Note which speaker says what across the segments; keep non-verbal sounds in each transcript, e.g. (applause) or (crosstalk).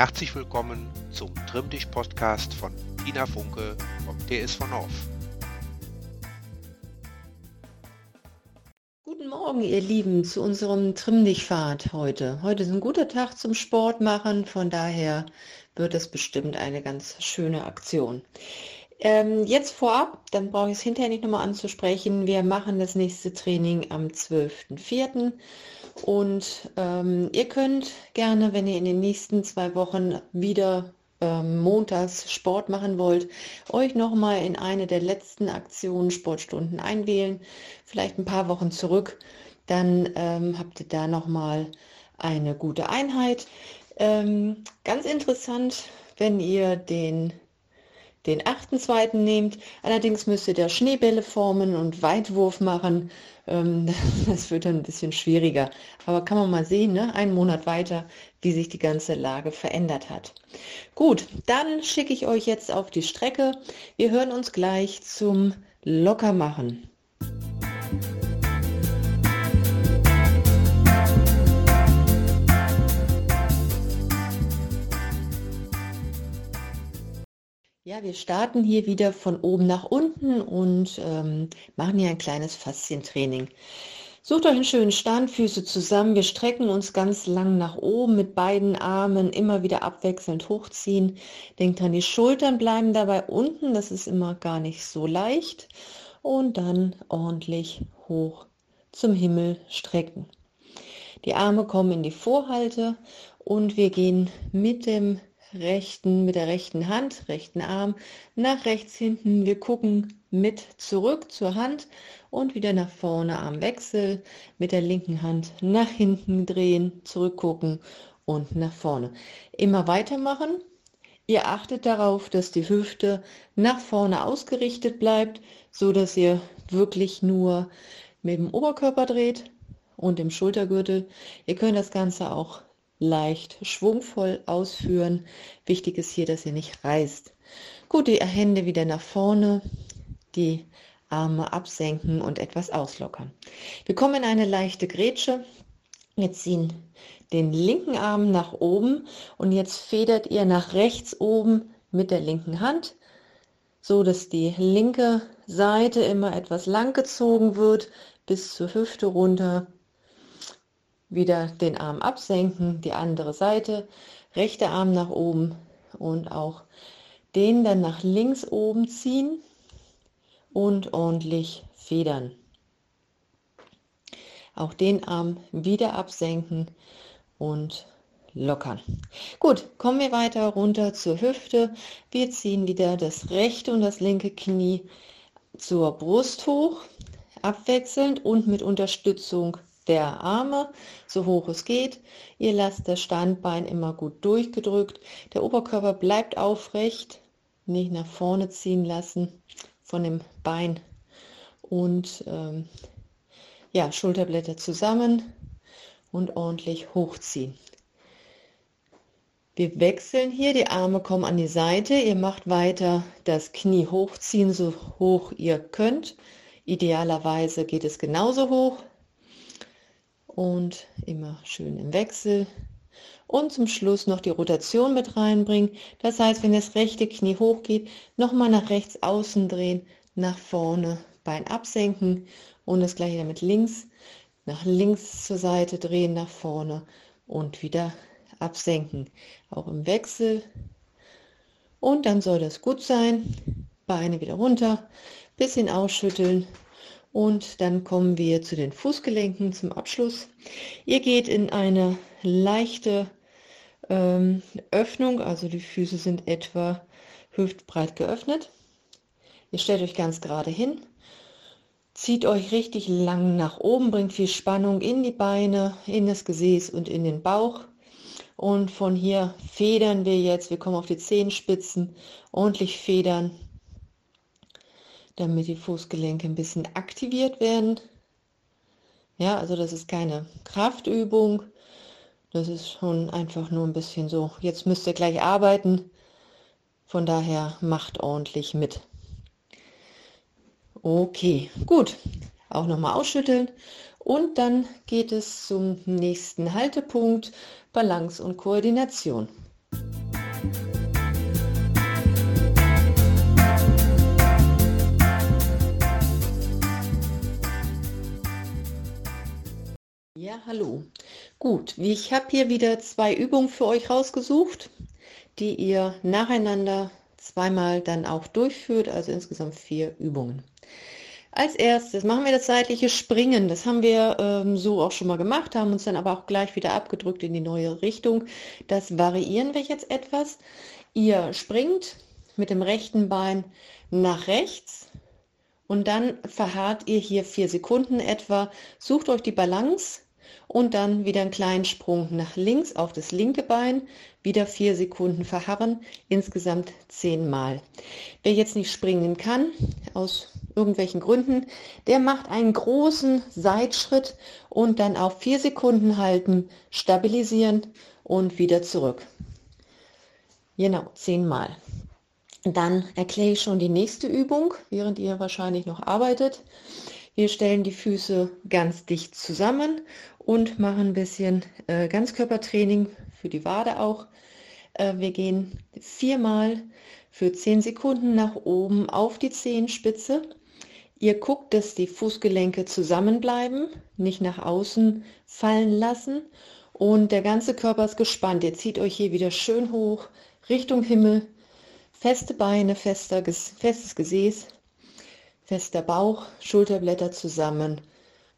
Speaker 1: Herzlich willkommen zum Trimm dich Podcast von Tina Funke vom TSV North.
Speaker 2: Guten Morgen, ihr Lieben, zu unserem Trimm dich Fahrt heute. Heute ist ein guter Tag zum Sport machen, von daher wird es bestimmt eine ganz schöne Aktion. Ähm, jetzt vorab, dann brauche ich es hinterher nicht nochmal anzusprechen. Wir machen das nächste Training am 12.04. Und ähm, ihr könnt gerne, wenn ihr in den nächsten zwei Wochen wieder ähm, montags Sport machen wollt, euch nochmal in eine der letzten Aktionen Sportstunden einwählen, vielleicht ein paar Wochen zurück, dann ähm, habt ihr da nochmal eine gute Einheit. Ähm, ganz interessant, wenn ihr den den 8.2. nehmt. Allerdings müsst ihr da Schneebälle formen und Weitwurf machen. Ähm, (laughs) das wird dann ein bisschen schwieriger. Aber kann man mal sehen, ne? einen Monat weiter, wie sich die ganze Lage verändert hat. Gut, dann schicke ich euch jetzt auf die Strecke. Wir hören uns gleich zum Lockermachen. Ja, wir starten hier wieder von oben nach unten und ähm, machen hier ein kleines Faszientraining. Sucht euch einen schönen Stand, Füße zusammen. Wir strecken uns ganz lang nach oben mit beiden Armen, immer wieder abwechselnd hochziehen. Denkt dran, die Schultern bleiben dabei unten, das ist immer gar nicht so leicht. Und dann ordentlich hoch zum Himmel strecken. Die Arme kommen in die Vorhalte und wir gehen mit dem rechten, mit der rechten Hand, rechten Arm nach rechts hinten. Wir gucken mit zurück zur Hand und wieder nach vorne Armwechsel. Mit der linken Hand nach hinten drehen, zurückgucken und nach vorne. Immer weitermachen. Ihr achtet darauf, dass die Hüfte nach vorne ausgerichtet bleibt, so dass ihr wirklich nur mit dem Oberkörper dreht und dem Schultergürtel. Ihr könnt das Ganze auch leicht schwungvoll ausführen. Wichtig ist hier, dass ihr nicht reißt. Gut, die Hände wieder nach vorne, die Arme absenken und etwas auslockern. Wir kommen in eine leichte Grätsche. Wir ziehen den linken Arm nach oben und jetzt federt ihr nach rechts oben mit der linken Hand, so dass die linke Seite immer etwas lang gezogen wird bis zur Hüfte runter wieder den Arm absenken, die andere Seite, rechter Arm nach oben und auch den dann nach links oben ziehen und ordentlich federn. Auch den Arm wieder absenken und lockern. Gut, kommen wir weiter runter zur Hüfte. Wir ziehen wieder das rechte und das linke Knie zur Brust hoch, abwechselnd und mit Unterstützung der Arme, so hoch es geht. Ihr lasst das Standbein immer gut durchgedrückt. Der Oberkörper bleibt aufrecht, nicht nach vorne ziehen lassen von dem Bein. Und ähm, ja, Schulterblätter zusammen und ordentlich hochziehen. Wir wechseln hier, die Arme kommen an die Seite. Ihr macht weiter das Knie hochziehen, so hoch ihr könnt. Idealerweise geht es genauso hoch und immer schön im Wechsel. Und zum Schluss noch die Rotation mit reinbringen. Das heißt, wenn das rechte Knie hochgeht, nochmal nach rechts außen drehen, nach vorne, Bein absenken und das gleiche damit links, nach links zur Seite drehen, nach vorne und wieder absenken. Auch im Wechsel. Und dann soll das gut sein. Beine wieder runter, bisschen ausschütteln und dann kommen wir zu den Fußgelenken zum Abschluss. Ihr geht in eine leichte ähm, Öffnung, also die Füße sind etwa hüftbreit geöffnet. Ihr stellt euch ganz gerade hin, zieht euch richtig lang nach oben, bringt viel Spannung in die Beine, in das Gesäß und in den Bauch. Und von hier federn wir jetzt, wir kommen auf die Zehenspitzen, ordentlich federn damit die Fußgelenke ein bisschen aktiviert werden. Ja, also das ist keine Kraftübung. Das ist schon einfach nur ein bisschen so, jetzt müsst ihr gleich arbeiten. Von daher macht ordentlich mit. Okay, gut. Auch nochmal ausschütteln. Und dann geht es zum nächsten Haltepunkt, Balance und Koordination. Hallo. Gut, ich habe hier wieder zwei Übungen für euch rausgesucht, die ihr nacheinander zweimal dann auch durchführt, also insgesamt vier Übungen. Als erstes machen wir das seitliche Springen. Das haben wir ähm, so auch schon mal gemacht, haben uns dann aber auch gleich wieder abgedrückt in die neue Richtung. Das variieren wir jetzt etwas. Ihr springt mit dem rechten Bein nach rechts und dann verharrt ihr hier vier Sekunden etwa. Sucht euch die Balance und dann wieder einen kleinen Sprung nach links auf das linke Bein, wieder vier Sekunden verharren, insgesamt zehnmal. Wer jetzt nicht springen kann, aus irgendwelchen Gründen, der macht einen großen Seitschritt und dann auf vier Sekunden halten, stabilisieren und wieder zurück. Genau, zehnmal. Dann erkläre ich schon die nächste Übung, während ihr wahrscheinlich noch arbeitet. Wir stellen die Füße ganz dicht zusammen und machen ein bisschen äh, Ganzkörpertraining für die Wade auch. Äh, wir gehen viermal für zehn Sekunden nach oben auf die Zehenspitze. Ihr guckt, dass die Fußgelenke zusammenbleiben, nicht nach außen fallen lassen und der ganze Körper ist gespannt. Ihr zieht euch hier wieder schön hoch Richtung Himmel. Feste Beine, fester, festes Gesäß, fester Bauch, Schulterblätter zusammen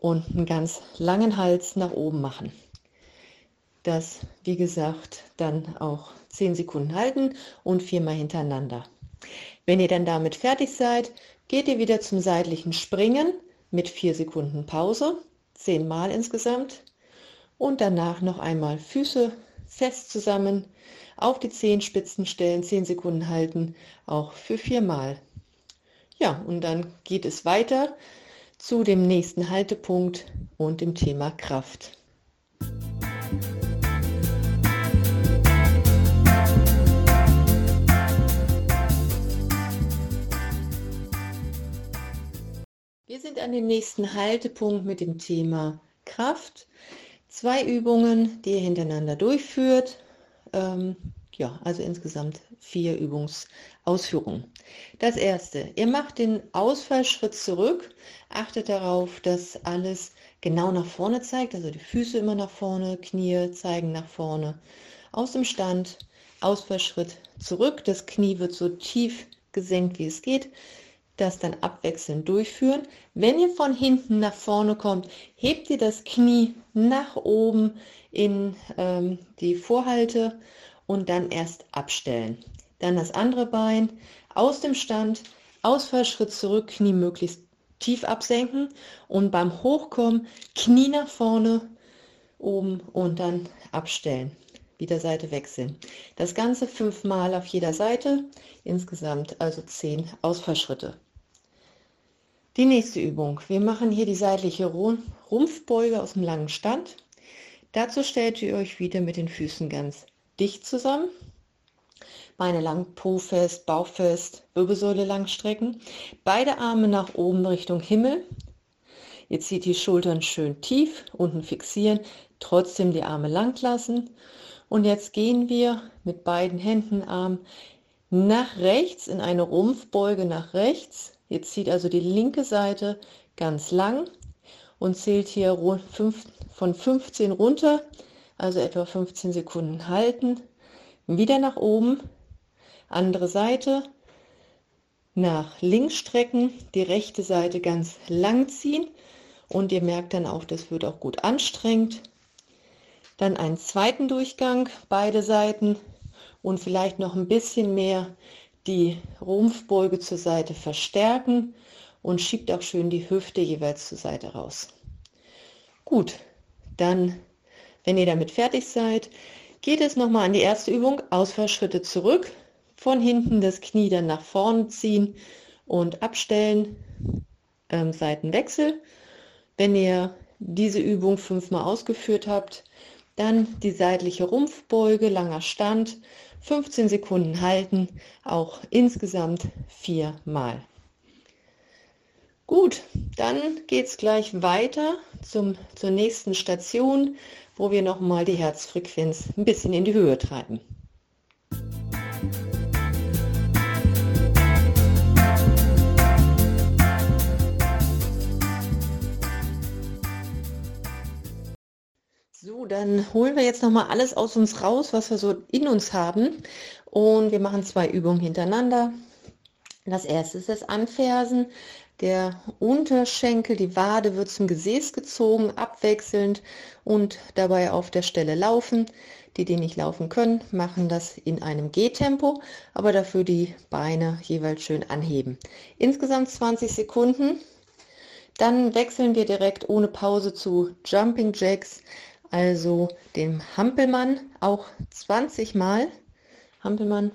Speaker 2: und einen ganz langen Hals nach oben machen. Das, wie gesagt, dann auch 10 Sekunden halten und viermal hintereinander. Wenn ihr dann damit fertig seid, geht ihr wieder zum seitlichen Springen mit 4 Sekunden Pause, 10 Mal insgesamt. Und danach noch einmal Füße fest zusammen, auf die Zehenspitzen stellen, 10 Sekunden halten, auch für 4 Mal. Ja, und dann geht es weiter zu dem nächsten Haltepunkt und dem Thema Kraft. Wir sind an dem nächsten Haltepunkt mit dem Thema Kraft. Zwei Übungen, die ihr hintereinander durchführt. Ähm, ja, also insgesamt vier Übungsausführungen. Das erste, ihr macht den Ausfallschritt zurück, achtet darauf, dass alles genau nach vorne zeigt, also die Füße immer nach vorne, Knie zeigen nach vorne. Aus dem Stand, Ausfallschritt zurück, das Knie wird so tief gesenkt, wie es geht. Das dann abwechselnd durchführen. Wenn ihr von hinten nach vorne kommt, hebt ihr das Knie nach oben in ähm, die Vorhalte und dann erst abstellen. Dann das andere Bein aus dem Stand, Ausfallschritt zurück, Knie möglichst tief absenken und beim Hochkommen Knie nach vorne, oben und dann abstellen. Wieder Seite wechseln. Das Ganze fünfmal auf jeder Seite, insgesamt also zehn Ausfallschritte. Die nächste Übung. Wir machen hier die seitliche Rumpfbeuge aus dem langen Stand. Dazu stellt ihr euch wieder mit den Füßen ganz dicht zusammen. Beine lang, Po fest, Bauch fest, Wirbelsäule lang strecken. Beide Arme nach oben Richtung Himmel. Ihr zieht die Schultern schön tief, unten fixieren, trotzdem die Arme lang lassen. Und jetzt gehen wir mit beiden Händen, Arm nach rechts in eine Rumpfbeuge nach rechts. Ihr zieht also die linke Seite ganz lang und zählt hier von 15 runter also etwa 15 Sekunden halten, wieder nach oben, andere Seite, nach links strecken, die rechte Seite ganz lang ziehen. Und ihr merkt dann auch, das wird auch gut anstrengend. Dann einen zweiten Durchgang, beide Seiten. Und vielleicht noch ein bisschen mehr die Rumpfbeuge zur Seite verstärken. Und schiebt auch schön die Hüfte jeweils zur Seite raus. Gut, dann wenn ihr damit fertig seid, geht es nochmal an die erste Übung, Ausfallschritte zurück, von hinten das Knie dann nach vorne ziehen und abstellen, ähm, Seitenwechsel. Wenn ihr diese Übung fünfmal ausgeführt habt, dann die seitliche Rumpfbeuge, langer Stand, 15 Sekunden halten, auch insgesamt viermal. Gut, dann geht es gleich weiter zum, zur nächsten Station wo wir nochmal die Herzfrequenz ein bisschen in die Höhe treiben. Dann holen wir jetzt noch mal alles aus uns raus, was wir so in uns haben. Und wir machen zwei Übungen hintereinander. Das erste ist das Anfersen. Der Unterschenkel, die Wade wird zum Gesäß gezogen, abwechselnd und dabei auf der Stelle laufen. Die, die nicht laufen können, machen das in einem Gehtempo, aber dafür die Beine jeweils schön anheben. Insgesamt 20 Sekunden. Dann wechseln wir direkt ohne Pause zu Jumping Jacks, also dem Hampelmann, auch 20 Mal. Hampelmann.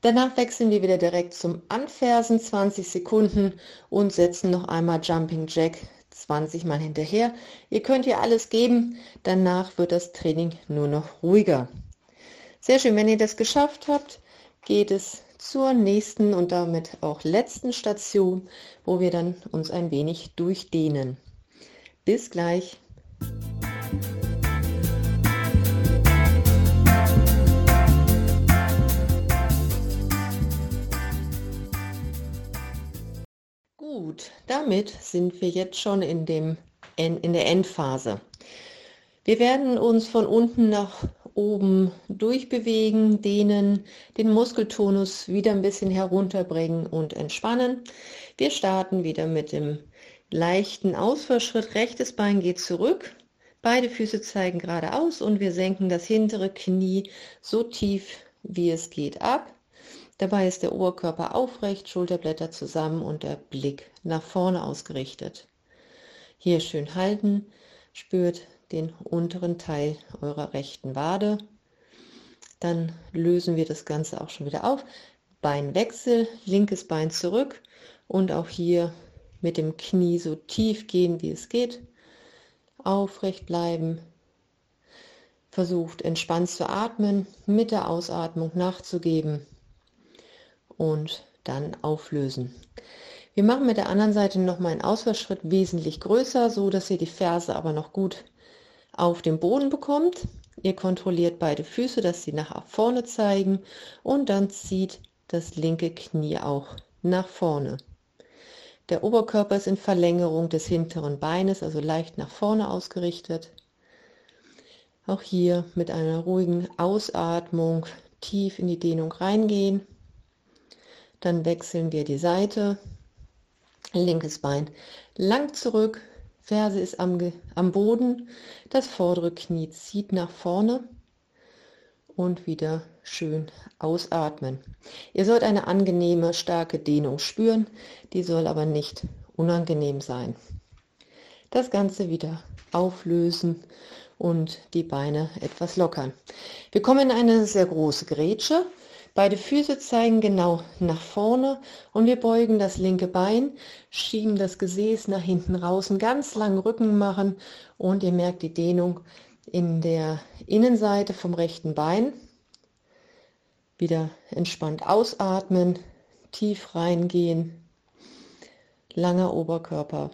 Speaker 2: Danach wechseln wir wieder direkt zum Anfersen, 20 Sekunden und setzen noch einmal Jumping Jack 20 Mal hinterher. Ihr könnt hier alles geben, danach wird das Training nur noch ruhiger. Sehr schön, wenn ihr das geschafft habt, geht es zur nächsten und damit auch letzten Station, wo wir dann uns ein wenig durchdehnen. Bis gleich. Gut, damit sind wir jetzt schon in, dem, in der Endphase. Wir werden uns von unten nach oben durchbewegen, dehnen, den Muskeltonus wieder ein bisschen herunterbringen und entspannen. Wir starten wieder mit dem leichten Ausfallschritt. Rechtes Bein geht zurück, beide Füße zeigen geradeaus und wir senken das hintere Knie so tief wie es geht ab. Dabei ist der Oberkörper aufrecht, Schulterblätter zusammen und der Blick nach vorne ausgerichtet. Hier schön halten, spürt den unteren Teil eurer rechten Wade. Dann lösen wir das Ganze auch schon wieder auf. Beinwechsel, linkes Bein zurück und auch hier mit dem Knie so tief gehen, wie es geht. Aufrecht bleiben. Versucht entspannt zu atmen, mit der Ausatmung nachzugeben und dann auflösen. Wir machen mit der anderen Seite noch mal einen Ausfallschritt wesentlich größer, so dass ihr die Ferse aber noch gut auf den Boden bekommt. Ihr kontrolliert beide Füße, dass sie nach vorne zeigen und dann zieht das linke Knie auch nach vorne. Der Oberkörper ist in Verlängerung des hinteren Beines, also leicht nach vorne ausgerichtet. Auch hier mit einer ruhigen Ausatmung tief in die Dehnung reingehen. Dann wechseln wir die Seite. Linkes Bein lang zurück, Ferse ist am, am Boden, das vordere Knie zieht nach vorne und wieder schön ausatmen. Ihr sollt eine angenehme, starke Dehnung spüren, die soll aber nicht unangenehm sein. Das Ganze wieder auflösen und die Beine etwas lockern. Wir kommen in eine sehr große Grätsche. Beide Füße zeigen genau nach vorne und wir beugen das linke Bein, schieben das Gesäß nach hinten raus, einen ganz langen Rücken machen und ihr merkt die Dehnung in der Innenseite vom rechten Bein. Wieder entspannt ausatmen, tief reingehen, langer Oberkörper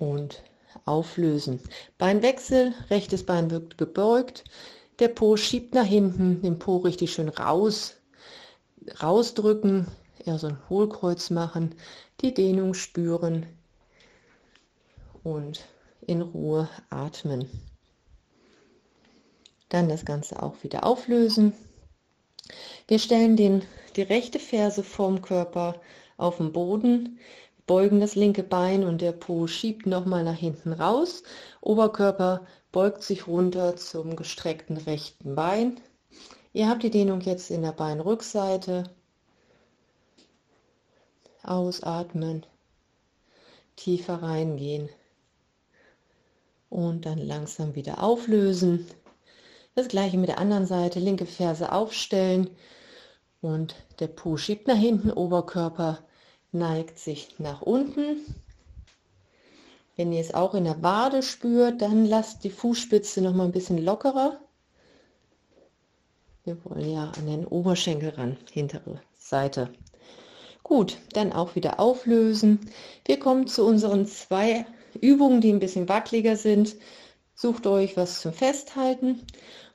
Speaker 2: und auflösen. Beinwechsel, rechtes Bein wird gebeugt, der Po schiebt nach hinten, den Po richtig schön raus, rausdrücken, eher so ein Hohlkreuz machen, die Dehnung spüren und in Ruhe atmen. Dann das Ganze auch wieder auflösen. Wir stellen den, die rechte Ferse vorm Körper auf den Boden, beugen das linke Bein und der Po schiebt nochmal nach hinten raus. Oberkörper beugt sich runter zum gestreckten rechten Bein. Ihr habt die Dehnung jetzt in der Beinrückseite. Ausatmen, tiefer reingehen und dann langsam wieder auflösen. Das gleiche mit der anderen Seite, linke Ferse aufstellen und der Po schiebt nach hinten, Oberkörper neigt sich nach unten. Wenn ihr es auch in der Wade spürt, dann lasst die Fußspitze noch mal ein bisschen lockerer. Wir wollen ja an den Oberschenkel ran, hintere Seite. Gut, dann auch wieder auflösen. Wir kommen zu unseren zwei Übungen, die ein bisschen wackeliger sind. Sucht euch was zum Festhalten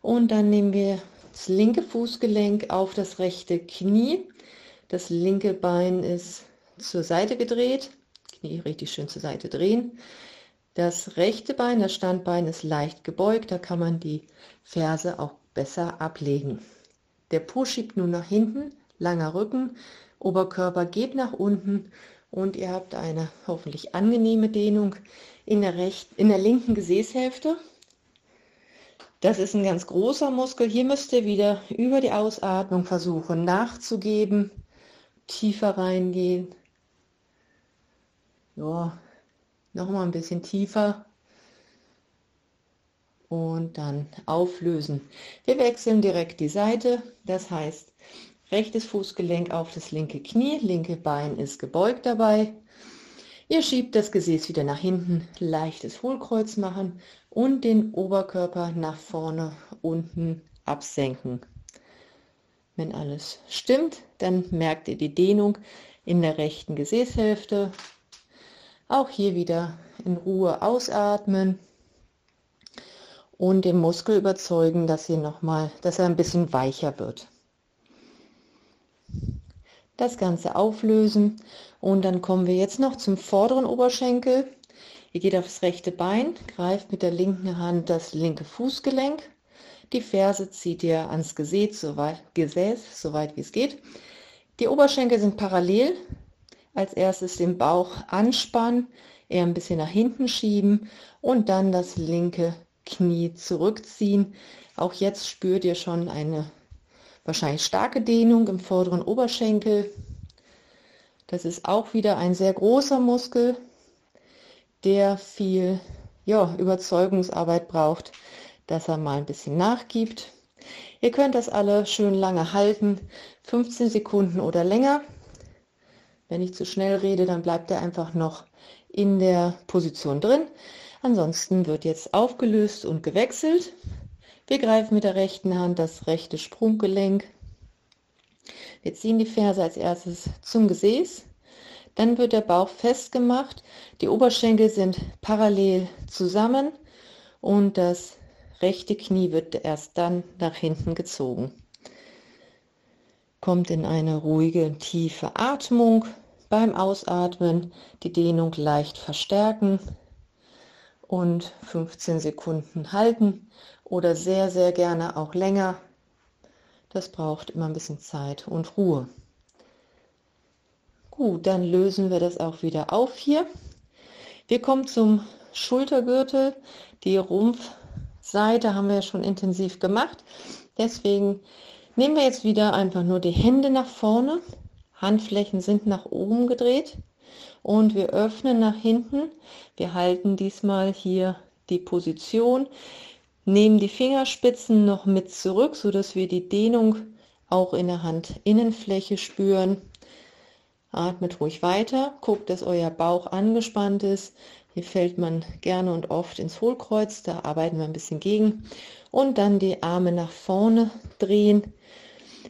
Speaker 2: und dann nehmen wir das linke Fußgelenk auf das rechte Knie. Das linke Bein ist zur Seite gedreht Knie richtig schön zur Seite drehen. Das rechte Bein, das Standbein ist leicht gebeugt, da kann man die Ferse auch besser ablegen. Der Po schiebt nun nach hinten, langer Rücken, Oberkörper geht nach unten und ihr habt eine hoffentlich angenehme Dehnung in der, rechten, in der linken Gesäßhälfte. Das ist ein ganz großer Muskel. Hier müsst ihr wieder über die Ausatmung versuchen nachzugeben, tiefer reingehen. Ja, noch mal ein bisschen tiefer und dann auflösen. Wir wechseln direkt die Seite, das heißt rechtes Fußgelenk auf das linke Knie, linke Bein ist gebeugt dabei. Ihr schiebt das Gesäß wieder nach hinten, leichtes Hohlkreuz machen und den Oberkörper nach vorne unten absenken. Wenn alles stimmt, dann merkt ihr die Dehnung in der rechten Gesäßhälfte. Auch hier wieder in Ruhe ausatmen und den Muskel überzeugen, dass, hier noch mal, dass er ein bisschen weicher wird. Das Ganze auflösen und dann kommen wir jetzt noch zum vorderen Oberschenkel. Ihr geht aufs rechte Bein, greift mit der linken Hand das linke Fußgelenk. Die Ferse zieht ihr ans Gesäß, soweit, Gesäß, soweit wie es geht. Die Oberschenkel sind parallel. Als erstes den Bauch anspannen, eher ein bisschen nach hinten schieben und dann das linke Knie zurückziehen. Auch jetzt spürt ihr schon eine wahrscheinlich starke Dehnung im vorderen Oberschenkel. Das ist auch wieder ein sehr großer Muskel, der viel ja, Überzeugungsarbeit braucht, dass er mal ein bisschen nachgibt. Ihr könnt das alle schön lange halten, 15 Sekunden oder länger. Wenn ich zu schnell rede, dann bleibt er einfach noch in der Position drin. Ansonsten wird jetzt aufgelöst und gewechselt. Wir greifen mit der rechten Hand das rechte Sprunggelenk. Wir ziehen die Ferse als erstes zum Gesäß. Dann wird der Bauch festgemacht. Die Oberschenkel sind parallel zusammen und das rechte Knie wird erst dann nach hinten gezogen. Kommt in eine ruhige, tiefe Atmung. Beim Ausatmen die Dehnung leicht verstärken und 15 Sekunden halten oder sehr, sehr gerne auch länger. Das braucht immer ein bisschen Zeit und Ruhe. Gut, dann lösen wir das auch wieder auf hier. Wir kommen zum Schultergürtel. Die Rumpfseite haben wir schon intensiv gemacht. Deswegen nehmen wir jetzt wieder einfach nur die Hände nach vorne. Handflächen sind nach oben gedreht und wir öffnen nach hinten. Wir halten diesmal hier die Position, nehmen die Fingerspitzen noch mit zurück, so dass wir die Dehnung auch in der Handinnenfläche spüren. Atmet ruhig weiter, guckt, dass euer Bauch angespannt ist. Hier fällt man gerne und oft ins Hohlkreuz, da arbeiten wir ein bisschen gegen. Und dann die Arme nach vorne drehen,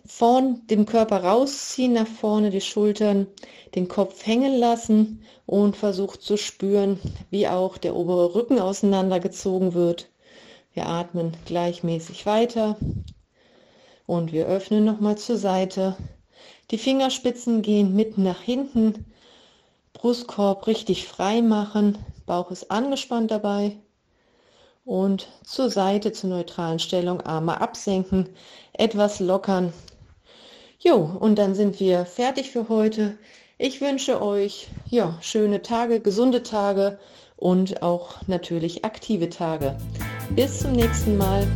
Speaker 2: vorn dem Körper rausziehen, nach vorne die Schultern, den Kopf hängen lassen und versucht zu spüren, wie auch der obere Rücken auseinandergezogen wird. Wir atmen gleichmäßig weiter und wir öffnen nochmal zur Seite. Die Fingerspitzen gehen mitten nach hinten, Brustkorb richtig frei machen, Bauch ist angespannt dabei und zur Seite zur neutralen Stellung Arme absenken, etwas lockern Jo, und dann sind wir fertig für heute. Ich wünsche euch ja, schöne Tage, gesunde Tage und auch natürlich aktive Tage. Bis zum nächsten Mal.